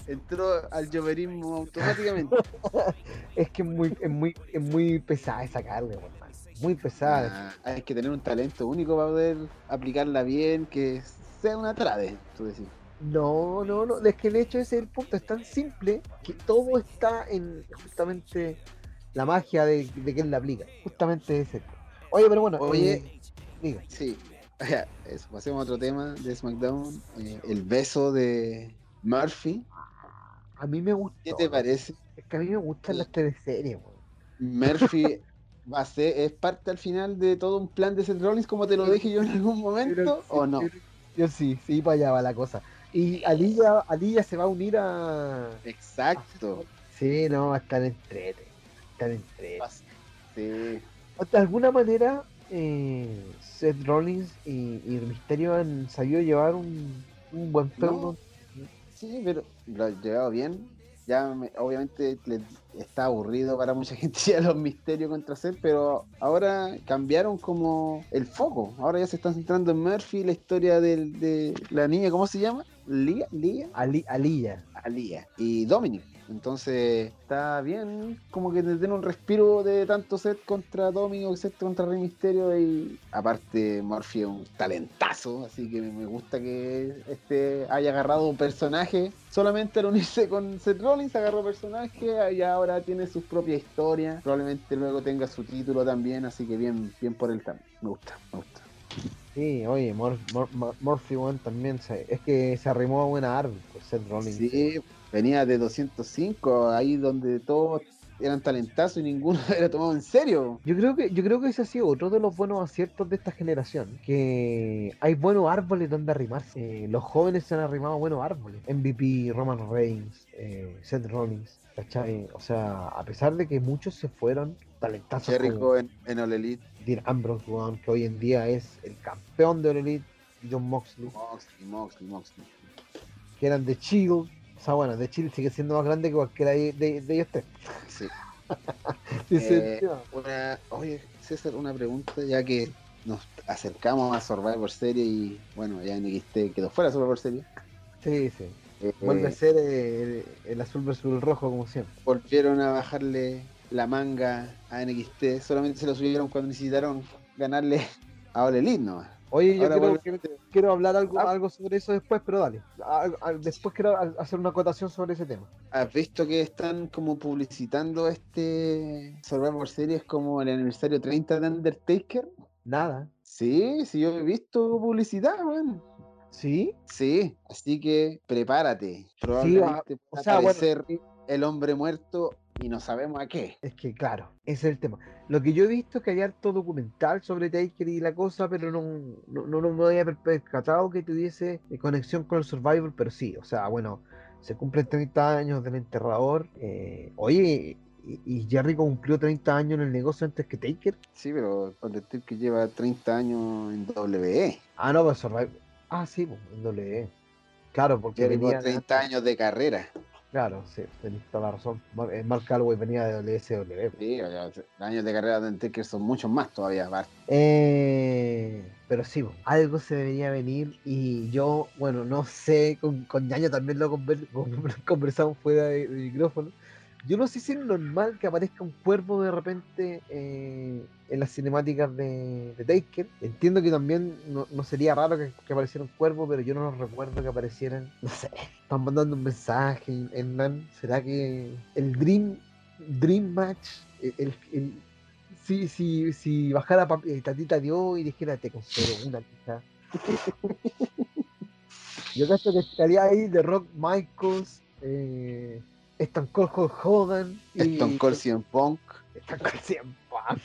Entró al lloverismo automáticamente. es que es muy, es muy, es muy pesada esa carga, hermano. Muy pesada. Ah, hay que tener un talento único para poder aplicarla bien, que sea una trade, tú decís. No, no, no, es que el hecho ese es el punto, es tan simple que todo está en justamente la magia de, de quien la aplica. Justamente ese. Oye, pero bueno, Oye. eh, diga. Sí, eso, pasemos a otro tema de SmackDown. eh, el beso de Murphy. A mí me gusta. ¿Qué te parece? Es que a mí me gustan las teleseries, weón. Murphy va a ser, es parte al final de todo un plan de Seth Rollins, como te lo dije yo en algún momento, o no. Yo, sí, sí, para allá va la cosa. Y Alilla, Alilla se va a unir a. Exacto. Sí, no, va a estar entrete. Estar entrete. Sí. De alguna manera, eh, Seth Rollins y, y el Misterio han sabido llevar un, un buen feudo. Sí, pero lo ha llevado bien. Ya me- obviamente le- está aburrido para mucha gente ya los misterios contra Seth, pero ahora cambiaron como el foco. Ahora ya se están centrando en Murphy, la historia del- de la niña, ¿cómo se llama? Lía, Lía, Ali- Alilla. Alía y Dominic. Entonces está bien, como que te tiene un respiro de tanto Seth contra Dominic, Seth contra Rey Misterio y aparte Murphy es un talentazo, así que me gusta que este haya agarrado un personaje solamente al unirse con Seth Rollins, agarró personaje y ahora tiene su propia historia, probablemente luego tenga su título también, así que bien, bien por él también, me gusta, me gusta. Sí, oye, Mor- Mor- Mor- Murphy One también. se- es que se arrimó a buena pues Seth Rollins. Sí, venía de 205, ahí donde todos eran talentazos y ninguno era tomado en serio. Yo creo que yo creo que ese ha sido otro de los buenos aciertos de esta generación, que hay buenos árboles donde arrimarse. Eh, los jóvenes se han arrimado a buenos árboles. MVP, Roman Reigns, eh, Seth Rollins, ¿cachai? O sea, a pesar de que muchos se fueron, talentazos Jericho en, en All Elite, Dean Ambrose, que hoy en día es el campeón de All Elite, John Moxley, Moxley, Moxley, Moxley. que eran de Shield. O sea, bueno, de Shield sigue siendo más grande que cualquiera de, de- de ellos tres. Sí. Dice, Eh, una, oye, César, una pregunta, ya que nos acercamos a Survivor Series y bueno, ya NXT quedó fuera de Survivor Series. sí, sí. Eh, Vuelve a ser eh, el, el azul versus el rojo, como siempre. volvieron a bajarle la manga a NXT, solamente se lo subieron cuando necesitaron ganarle a All Elite nomás. Oye, yo quiero, quiero hablar algo, Ah. algo sobre eso después, pero dale. A- a- después quiero hacer una acotación sobre ese tema. ¿Has visto que están como publicitando este Survivor Series como el aniversario 30 de Undertaker? Nada. Sí, sí, yo he visto publicidad, weón. ¿Sí? Sí, así que prepárate. ah, Probablemente o pueda sea, bueno, aparecer sí. el hombre muerto y no sabemos a qué. Es que, claro, ese es el tema. Lo que yo he visto es que hay harto documental sobre Taker y la cosa, pero no, no, no, no me había per- percatado que tuviese eh, conexión con el Survivor, pero sí, o sea, bueno, se cumplen 30 años del enterrador. eh, oye, y, y Jericho cumplió 30 años en el negocio antes que Taker. Sí, pero Undertaker lleva 30 años en WWE. Ah, no, pues Survivor. Ah, sí, pues, en WWE. Claro, porque Jericho venía. 30 años de carrera. Claro, sí, tenés toda la razón. Eh, Mark Calloway venía de WSW. Sí, los años de carrera de Undertaker son muchos más todavía. aparte. Eh, pero sí, algo se debería venir y yo, bueno, no sé, con, con Ñaño también lo conver- con- conversamos fuera de, de micrófono. Yo no sé si es normal que aparezca un cuervo de repente eh, en las cinemáticas de, de Taker. Entiendo que también no, sería raro que, apareciera un cuervo, pero yo no recuerdo que aparecieran. No sé, están mandando un mensaje, Hernán. ¿Será que el Dream, Dream Match, el, el- el- si, si, si bajara eh, Tatita Dios y dijera te concedo una pizza. Yo creo que estaría ahí The Rock Michaels, eh, Stone Cold Hulk Hogan y Stone Cold CM Punk. Stone Cold CM Punk.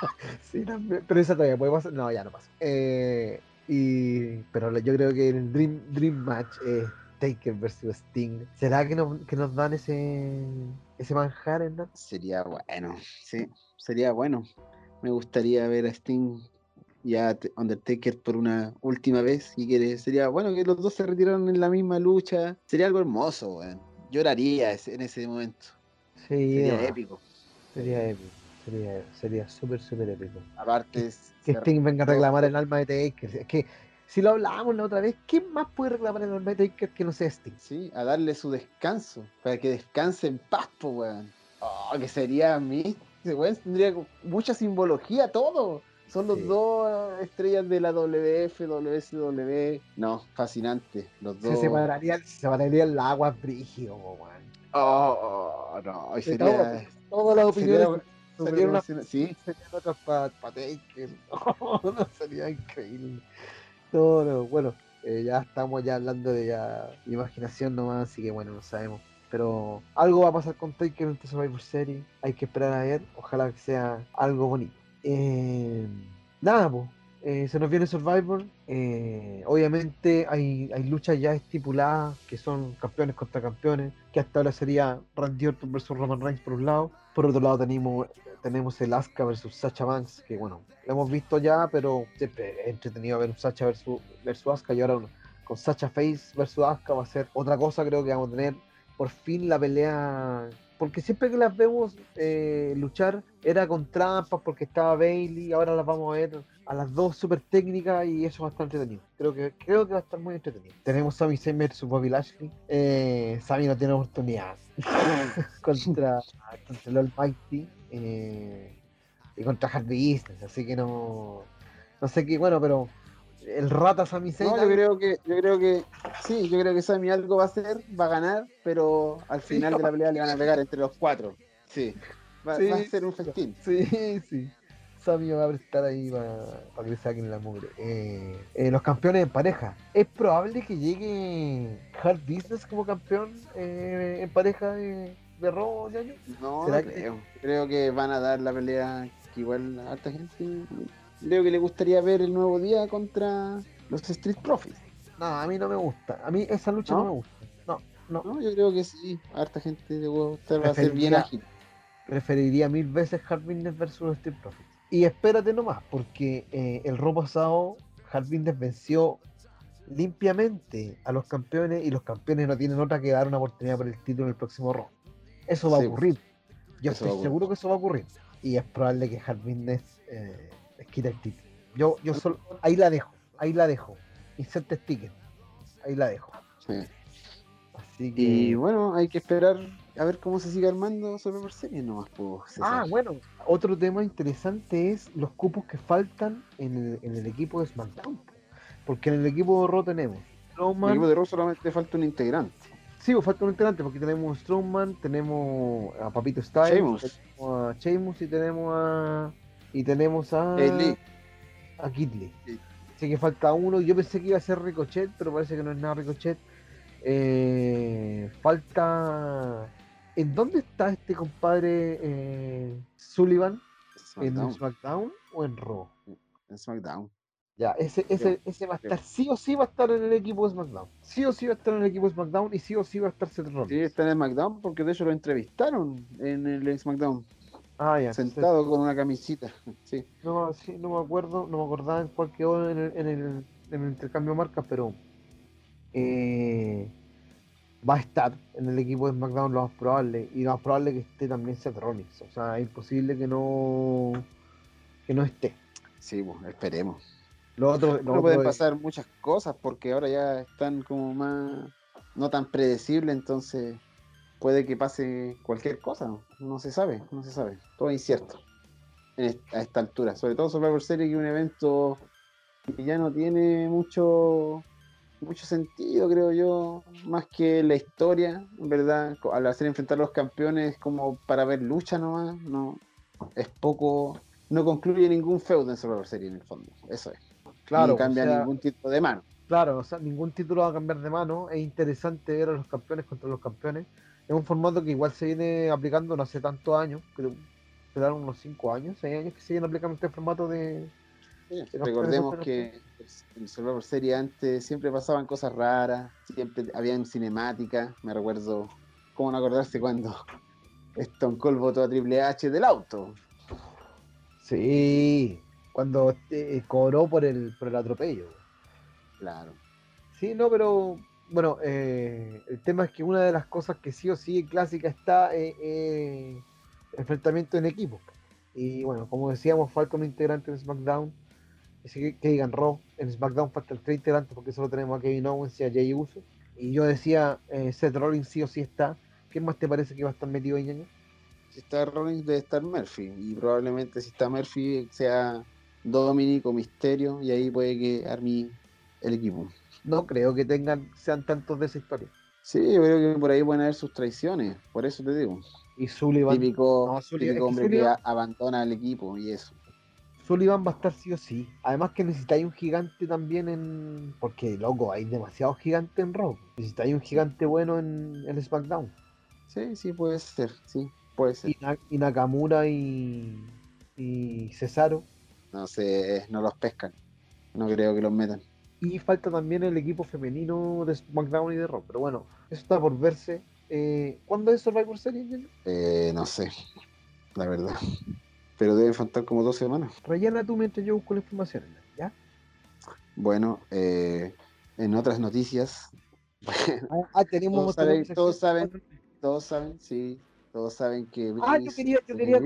sí, también, pero esa todavía puede pasar. No, ya no pasa. Eh, y, pero yo creo que el Dream, Dream Match es Taker versus Sting. ¿Será que nos, que nos dan ese, ese manjar, Hernán? Sería bueno, sí, sería bueno. Me gustaría ver a Sting y a Undertaker por una última vez. Y que sería bueno que los dos se retiraran en la misma lucha. Sería algo hermoso, weón. Lloraría en ese momento. Sí, Sería no, épico. Sería épico. Sería sería súper, súper épico. Aparte, es- Que Sting venga a reclamar el alma de Taker. Es que si lo hablábamos la otra vez, ¿quién más puede reclamar el alma de Taker que no sea Sting? Sí, a darle su descanso, para que descanse en paz, po, weón. Oh, que sería a mí. Weón tendría mucha simbología, todo. Son los Sí. dos estrellas de la WF, WSW. No, fascinante. Los dos. Se separarían, se separarían las aguas brígido, weón. Oh, oh, no, sería. Todas las sería opiniones serían una. Sí, serían otras para Taker. No, sería increíble. No, no, bueno, eh, ya estamos ya hablando de ya imaginación nomás, así que bueno, no sabemos. Pero algo va a pasar con Taker en esta Survivor Series. Hay que esperar a ver. Ojalá que sea algo bonito. Eh, nada, pues. se nos viene Survivor. eh, obviamente hay, hay luchas ya estipuladas que son campeones contra campeones. Que hasta ahora sería Randy Orton versus Roman Reigns por un lado. Por otro lado tenemos, tenemos el Asuka versus Sacha Banks. Que bueno, lo hemos visto ya, pero siempre es entretenido ver un Sacha versus, versus Asuka. Y ahora con Sacha Face versus Asuka va a ser otra cosa. Creo que vamos a tener por fin la pelea. Porque siempre que las vemos eh, luchar era con trampas porque estaba Bailey, ahora las vamos a ver a las dos súper técnicas y eso va a estar entretenido. Creo que, creo que va a estar muy entretenido. Tenemos Sami Zayn versus Bobby Lashley. Eh, Sami no tiene oportunidad contra, contra el Almighty eh, y contra Harvey Business, así que no, no sé qué, bueno, pero el rata Sami Zayn. No, yo creo que, yo creo que, sí, yo creo que Sammy algo va a hacer, va a ganar, pero al Sí, final de la pelea le van a pegar entre los cuatro. Sí, va, Sí, va a ser un festín. Sí, sí. Sammy va a prestar ahí para que le saquen la mugre. Eh, eh, los campeones en pareja. ¿Es probable que llegue Hard Business como campeón eh, en pareja de, de ñaño? No, ¿Será no que- creo. Creo que van a dar la pelea que igual a harta gente creo que le gustaría ver el nuevo día contra los Street Profits. No, a mí no me gusta. A mí esa lucha no, ¿No? me gusta. No, no. No, yo creo que sí, a harta gente le a gustar, va a ser bien ágil. Preferiría mil veces Hard Business versus Street Profits. Y espérate nomás, porque eh, el robo pasado Hard Business venció limpiamente a los campeones y los campeones no tienen otra que dar una oportunidad por el título en el próximo Raw. Eso va Sí, a ocurrir. Yo eso va estoy seguro que eso va a ocurrir. Y es probable que Hard Business eh, quite el título. Yo, yo solo, ahí la dejo, ahí la dejo. Inserte sticker. Ahí la dejo. Sí. Así que. Y bueno, hay que esperar a ver cómo se sigue armando Survivor Series nomás, pues. Ah, bueno, otro tema interesante es los cupos que faltan en el, en el equipo de SmackDown. po. Porque en el equipo de Raw tenemos El Strowman. equipo de Raw solamente falta un integrante. Sí, pues falta un integrante porque tenemos a Strowman, tenemos a Papito Styles, tenemos a Sheamus y tenemos a. Y tenemos a. Lee. a Kidley. Sí. Sé que falta uno. Yo pensé que iba a ser Ricochet, pero parece que no es nada Ricochet. Eh, falta. ¿En dónde está este compadre eh, Sullivan? ¿En SmackDown. SmackDown o en Raw? En SmackDown. Ya, ese, ese, ese va a estar, sí o sí va a estar en el equipo de SmackDown. Sí o sí va a estar en el equipo de SmackDown y sí o sí va a estar Seth Rollins. Sí, está en SmackDown porque de hecho lo entrevistaron en el SmackDown. Ah, ya. entonces- Sentado con una camisita. Sí. No, sí, no me acuerdo, no me acordaba en cuál quedó en el, en el, en el intercambio de marcas, pero eh, va a estar en el equipo de SmackDown lo más probable, y lo más probable que esté también Seth Rollins, o sea, es imposible que no que no esté. Sí, pues, esperemos. Lo otro, lo No pueden es- pasar muchas cosas porque ahora ya están como más no tan predecibles, entonces puede que pase cualquier cosa, no, No se sabe, no se sabe, todo es incierto. A esta altura, sobre todo Survivor Series que es un evento que ya no tiene mucho mucho sentido, creo yo, más que la historia, en verdad, al hacer enfrentar a los campeones como para ver lucha nomás, no es poco, no concluye ningún feudo en Survivor Series en el fondo, eso es. Claro, no o cambia sea, ningún tipo de mano. Claro, o sea, ningún título va a cambiar de mano. Es interesante ver a los campeones contra los campeones. Es un formato que igual se viene aplicando no hace tantos años, creo serán unos 5 años, 6 años que se viene aplicando este formato de. Recordemos que en Survivor Series antes siempre pasaban cosas raras, siempre habían cinemáticas. Me recuerdo, ¿cómo no acordarse cuando Stone Cold votó a Triple H del auto? Sí, cuando eh, cobró por el, por el atropello. Claro. Sí, no, pero bueno, eh, el tema es que una de las cosas que sí o sí en clásica está eh, eh, enfrentamiento en equipo. Y bueno, como decíamos, falta un integrante en SmackDown. Así que, que digan Raw, en SmackDown faltan tres integrantes porque solo tenemos a Kevin Owens y a Jay Uso. Y yo decía, eh, Seth Rollins sí o sí está. ¿Qué más te parece que va a estar metido ahí, ñaño? Si está Rollins debe estar Murphy. Y probablemente si está Murphy sea Dominic o Misterio. Y ahí puede que arme el equipo. No creo que tengan, sean tantos de esa historia. Sí, yo creo que por ahí pueden haber sus traiciones. Por eso te digo. Y Sullivan, Típico, No, Sullivan- típico es que hombre que Sullivan- a- abandona el equipo y eso. Sullivan va a estar sí o sí. Además que necesitáis un gigante también en... Porque, loco, hay demasiados gigantes en Raw. Necesitáis un gigante bueno en, en SmackDown. Sí, sí, puede ser, sí, puede ser. Y, Na- y Nakamura y, y Cesaro. No sé, no los pescan. No creo que los metan. Y falta también el equipo femenino de SmackDown y de Raw. Pero bueno, eso está por verse. Eh, ¿Cuándo es Survivor Series? Eh, no sé, la verdad. Pero deben faltar como dos semanas. Rellena tú mientras yo busco la información. ¿Ya? Bueno, eh, en otras noticias, Ah, tenemos... Todos saben- todos saben. todos saben, sí, todos saben que Ah, yo quería- yo quería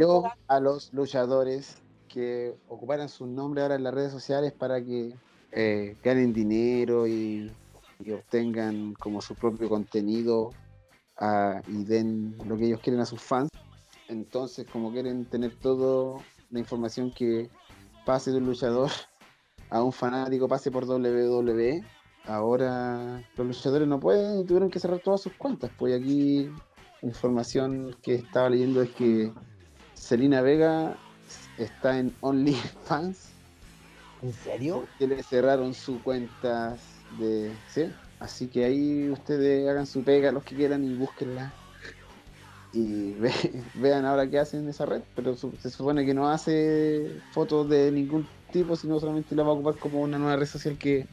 a los luchadores que ocuparan su nombre ahora en las redes sociales para que eh, ganen dinero y, obtengan como su propio contenido ah, y den lo que ellos quieren a sus fans. Entonces, como quieren tener toda la información que pase de un luchador a un fanático, pase por WWE, ahora los luchadores no pueden y tuvieron que cerrar todas sus cuentas. Pues aquí información que estaba leyendo es que Selena Vega está en OnlyFans ¿En serio? que le cerraron su cuenta de sí así que ahí ustedes hagan su pega los que quieran y búsquenla. Y ve- vean ahora qué hacen en esa red pero su- se supone que no hace fotos de ningún tipo sino solamente la va a ocupar como una nueva red social que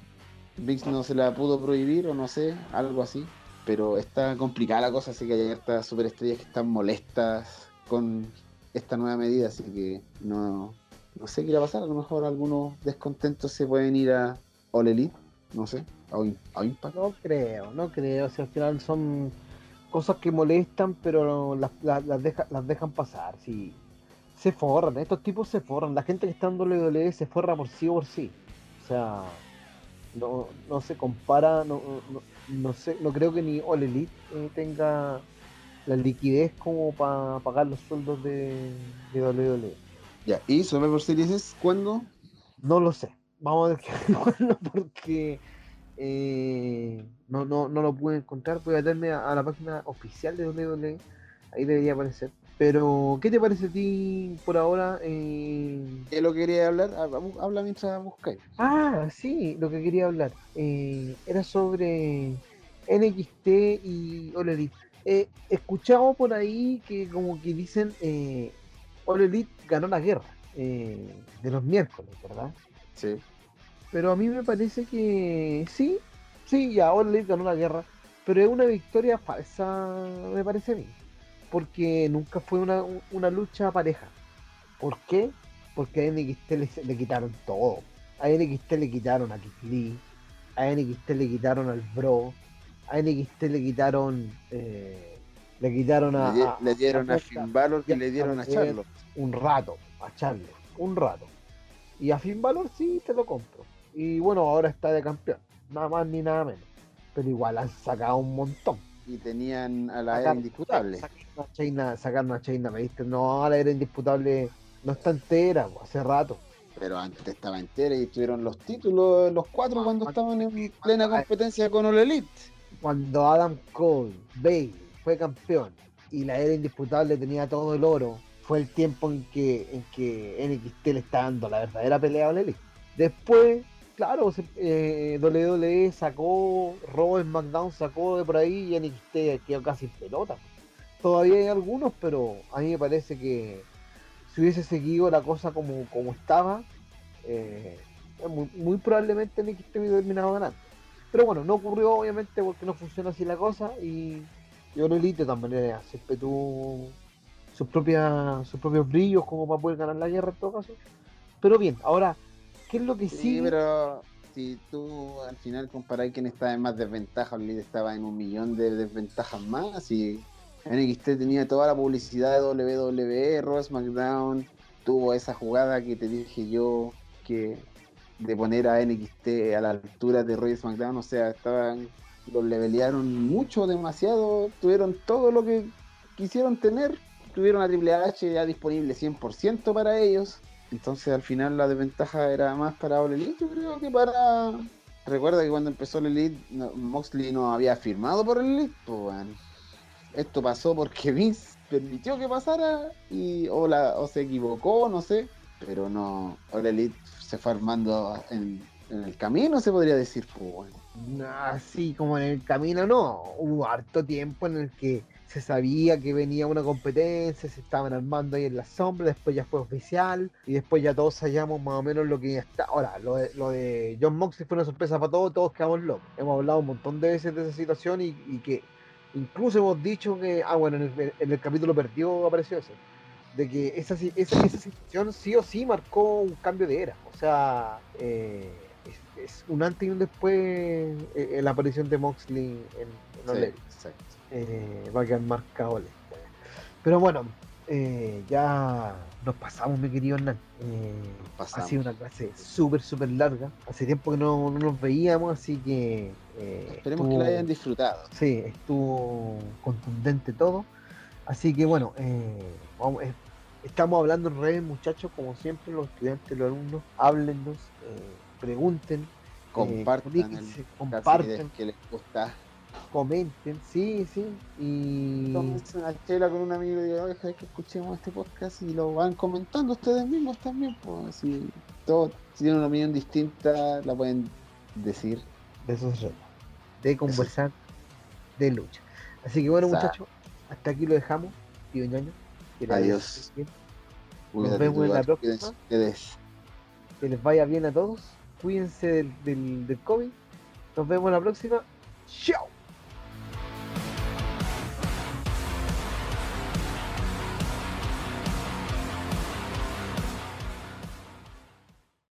VIX no se la pudo prohibir o no sé algo así. Pero está complicada la cosa así que hay hartas superestrellas que están molestas con esta nueva medida así que no no sé qué irá a pasar, a lo mejor algunos descontentos se pueden ir a All Elite, no sé, a, a Impact. No creo, no creo. Si al final son cosas que molestan, pero las, las, las deja- las dejan pasar. Si se forran, estos tipos se forran. La gente que está en WWE se forra por sí o por sí. O sea, no, no se compara, no, no, no sé, no creo que ni All Elite eh, tenga la liquidez como para pagar los sueldos de, de WWE. Ya, y Survivor Series es cuando No lo sé. Vamos a ver bueno, porque eh, no, no, no lo pude encontrar. Voy a meterme a, a la página oficial de WWE. Ahí debería aparecer. Pero, ¿qué te parece a ti por ahora? Eh? ¿Qué lo quería hablar? Ah, habla mientras buscáis. Ah, sí, lo que quería hablar. Eh, era sobre NXT y All Elite. Eh, escuchamos por ahí que como que dicen All Elite ganó la guerra eh, de los miércoles, ¿verdad? Sí. Pero a mí me parece que sí, sí, ya All Elite ganó la guerra, pero es una victoria falsa, me parece a mí porque nunca fue una, una lucha pareja. ¿Por qué? Porque a NXT le, le quitaron todo. A NXT le quitaron a Keith Lee, a NXT le quitaron al Bro, a NXT le quitaron eh, le quitaron a, le, a- le dieron a, a Finn Balor y y le dieron a a- Charlotte. un rato, a Charlo, un rato. Y a Finn Balor sí te lo compro. Y bueno, ahora está de campeón, nada más ni nada menos. Pero igual han sacado un montón. Y tenían a la era indisputable. Sacaron a Chaina, a me diste. No, la era indisputable no está entera, hace rato. Pero antes estaba entera y tuvieron los títulos los cuatro cuando estaban en plena Ah, competencia con All Elite. Cuando Adam Cole, Bailey, fue campeón y la era indisputable tenía todo el oro, fue el tiempo en que, en que NXT le está dando la verdadera pelea a Elite. Después, claro, eh, WWE sacó, Raw SmackDown sacó de por ahí y NXT quedó casi en pelota. Todavía hay algunos, pero a mí me parece que si hubiese seguido la cosa como, como estaba, eh, muy, muy probablemente NXT hubiera terminado ganando. Pero bueno, no ocurrió obviamente porque no funciona así la cosa y yo lo Elite todas maneras siempre tuvo sus propias sus propios brillos como para poder ganar la guerra en todo caso. Pero bien, ahora, ¿qué es lo que Sí, sigue? pero si tú al final comparáis quién estaba en más desventaja, All Elite estaba en un millón de desventajas más y NXT tenía toda la publicidad de WWE, Raw SmackDown, tuvo esa jugada que te dije yo que de poner a NXT a la altura de Raw y SmackDown, o sea, estaban los levelearon mucho, demasiado, tuvieron todo lo que quisieron tener, tuvieron a Triple H ya disponible 100% para ellos. Entonces al final la desventaja era más para All yo creo que para... Recuerda que cuando empezó All Elite, Moxley no había firmado por All Elite, pues bueno. Esto pasó porque Vince permitió que pasara y o, la, o se equivocó, no sé. Pero no, All Elite se fue armando en, en el camino, se podría decir, pues bueno. Así como en el camino, no. Hubo harto tiempo en el que se sabía que venía una competencia, se estaban armando ahí en la sombra, después ya fue oficial y después ya todos sabíamos más o menos lo que está. Ahora, lo de, lo de John Moxley fue una sorpresa para todos, todos quedamos locos. Hemos hablado un montón de veces de esa situación y, y que incluso hemos dicho que, ah, bueno, en el, capítulo perdido apareció eso, de que esa, esa, esa situación sí o sí marcó un cambio de era. O sea, eh, es, es un antes y un después eh, eh, la aparición de Moxley en, en Sí, exacto. Eh, va a quedar marcado la historia. Pero bueno, eh, ya nos pasamos, mi querido Hernán. Eh, ha sido una clase súper, súper larga. Hace tiempo que no, no nos veíamos, así que. Esperemos que la hayan disfrutado. Sí, estuvo contundente todo. Así que bueno, eh, vamos, estamos hablando en redes, muchachos, como siempre, los estudiantes, los alumnos, háblennos, eh, pregunten, Compartan el compartan, que les gusta. comenten, sí, sí, y Tómense una chela con un amigo y digan, oye, que escuchemos este podcast y lo van comentando ustedes mismos también. Pues, si, todos, si tienen una opinión distinta, la pueden decir. de eso se trata, de conversar, de lucha. Así que bueno, muchachos, hasta aquí lo dejamos, que les Adiós. Cuídate, vemos en la próxima. que les vaya bien a todos, cuídense del, COVID, nos vemos la próxima, chao.